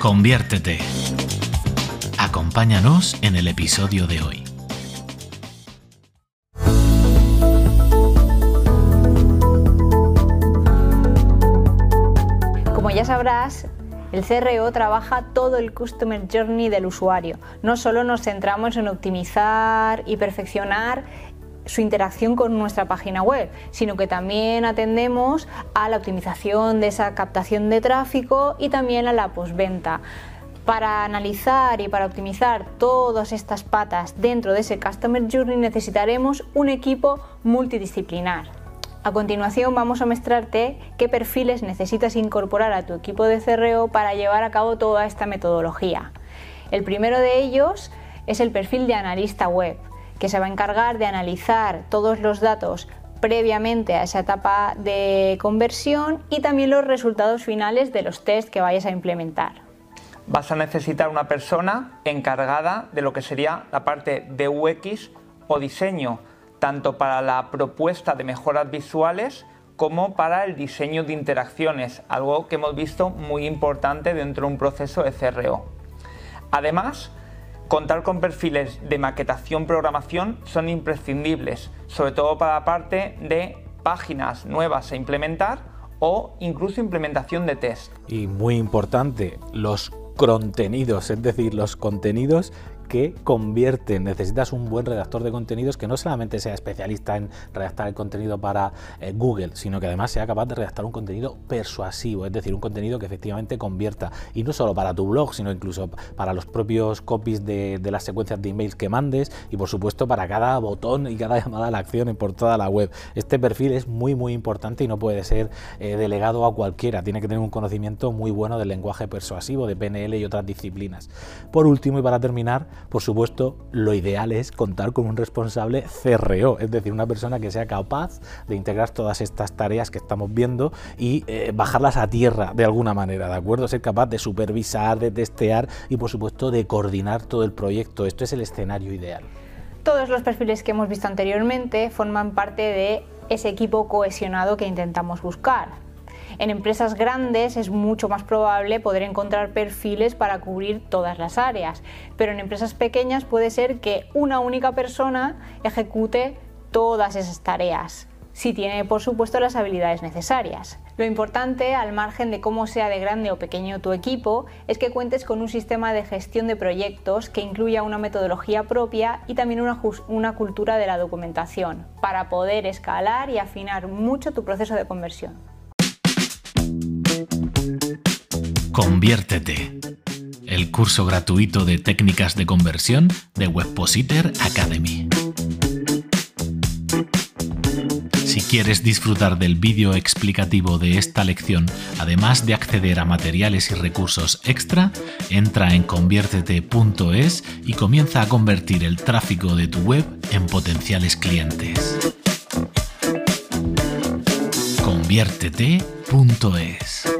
Conviértete. Acompáñanos en el episodio de hoy. Como ya sabrás, el CRO trabaja todo el Customer Journey del usuario. No solo nos centramos en optimizar y perfeccionar su interacción con nuestra página web, sino que también atendemos a la optimización de esa captación de tráfico y también a la postventa. Para analizar y para optimizar todas estas patas dentro de ese Customer Journey necesitaremos un equipo multidisciplinar. A continuación vamos a mostrarte qué perfiles necesitas incorporar a tu equipo de CRO para llevar a cabo toda esta metodología. El primero de ellos es el perfil de analista web, que se va a encargar de analizar todos los datos previamente a esa etapa de conversión y también los resultados finales de los tests que vayas a implementar. Vas a necesitar una persona encargada de lo que sería la parte de UX o diseño tanto para la propuesta de mejoras visuales como para el diseño de interacciones, algo que hemos visto muy importante dentro de un proceso de CRO. Además, contar con perfiles de maquetación programación son imprescindibles, sobre todo para la parte de páginas nuevas a implementar o incluso implementación de test. Y muy importante, los contenidos, es decir, los contenidos que convierte. Necesitas un buen redactor de contenidos que no solamente sea especialista en redactar el contenido para eh, Google, sino que además sea capaz de redactar un contenido persuasivo, es decir, un contenido que efectivamente convierta. Y no solo para tu blog, sino incluso para los propios copies de, las secuencias de emails que mandes y por supuesto para cada botón y cada llamada a la acción por toda la web. Este perfil es muy muy importante y no puede ser eh, delegado a cualquiera. Tiene que tener un conocimiento muy bueno del lenguaje persuasivo, de PNL y otras disciplinas. Por último y para terminar, por supuesto, lo ideal es contar con un responsable CRO, es decir, una persona que sea capaz de integrar todas estas tareas que estamos viendo y eh, bajarlas a tierra de alguna manera, ¿de acuerdo? Ser capaz de supervisar, de testear y, por supuesto, de coordinar todo el proyecto. Esto es el escenario ideal. Todos los perfiles que hemos visto anteriormente forman parte de ese equipo cohesionado que intentamos buscar. En empresas grandes es mucho más probable poder encontrar perfiles para cubrir todas las áreas, pero en empresas pequeñas puede ser que una única persona ejecute todas esas tareas si tiene por supuesto las habilidades necesarias. Lo importante, al margen de cómo sea de grande o pequeño tu equipo, es que cuentes con un sistema de gestión de proyectos que incluya una metodología propia y también una, cultura de la documentación, para poder escalar y afinar mucho tu proceso de conversión. Conviértete. El curso gratuito de técnicas de conversión de Webpositor Academy. Si quieres disfrutar del vídeo explicativo de esta lección, además de acceder a materiales y recursos extra, entra en conviértete.es y comienza a convertir el tráfico de tu web en potenciales clientes. Conviértete.es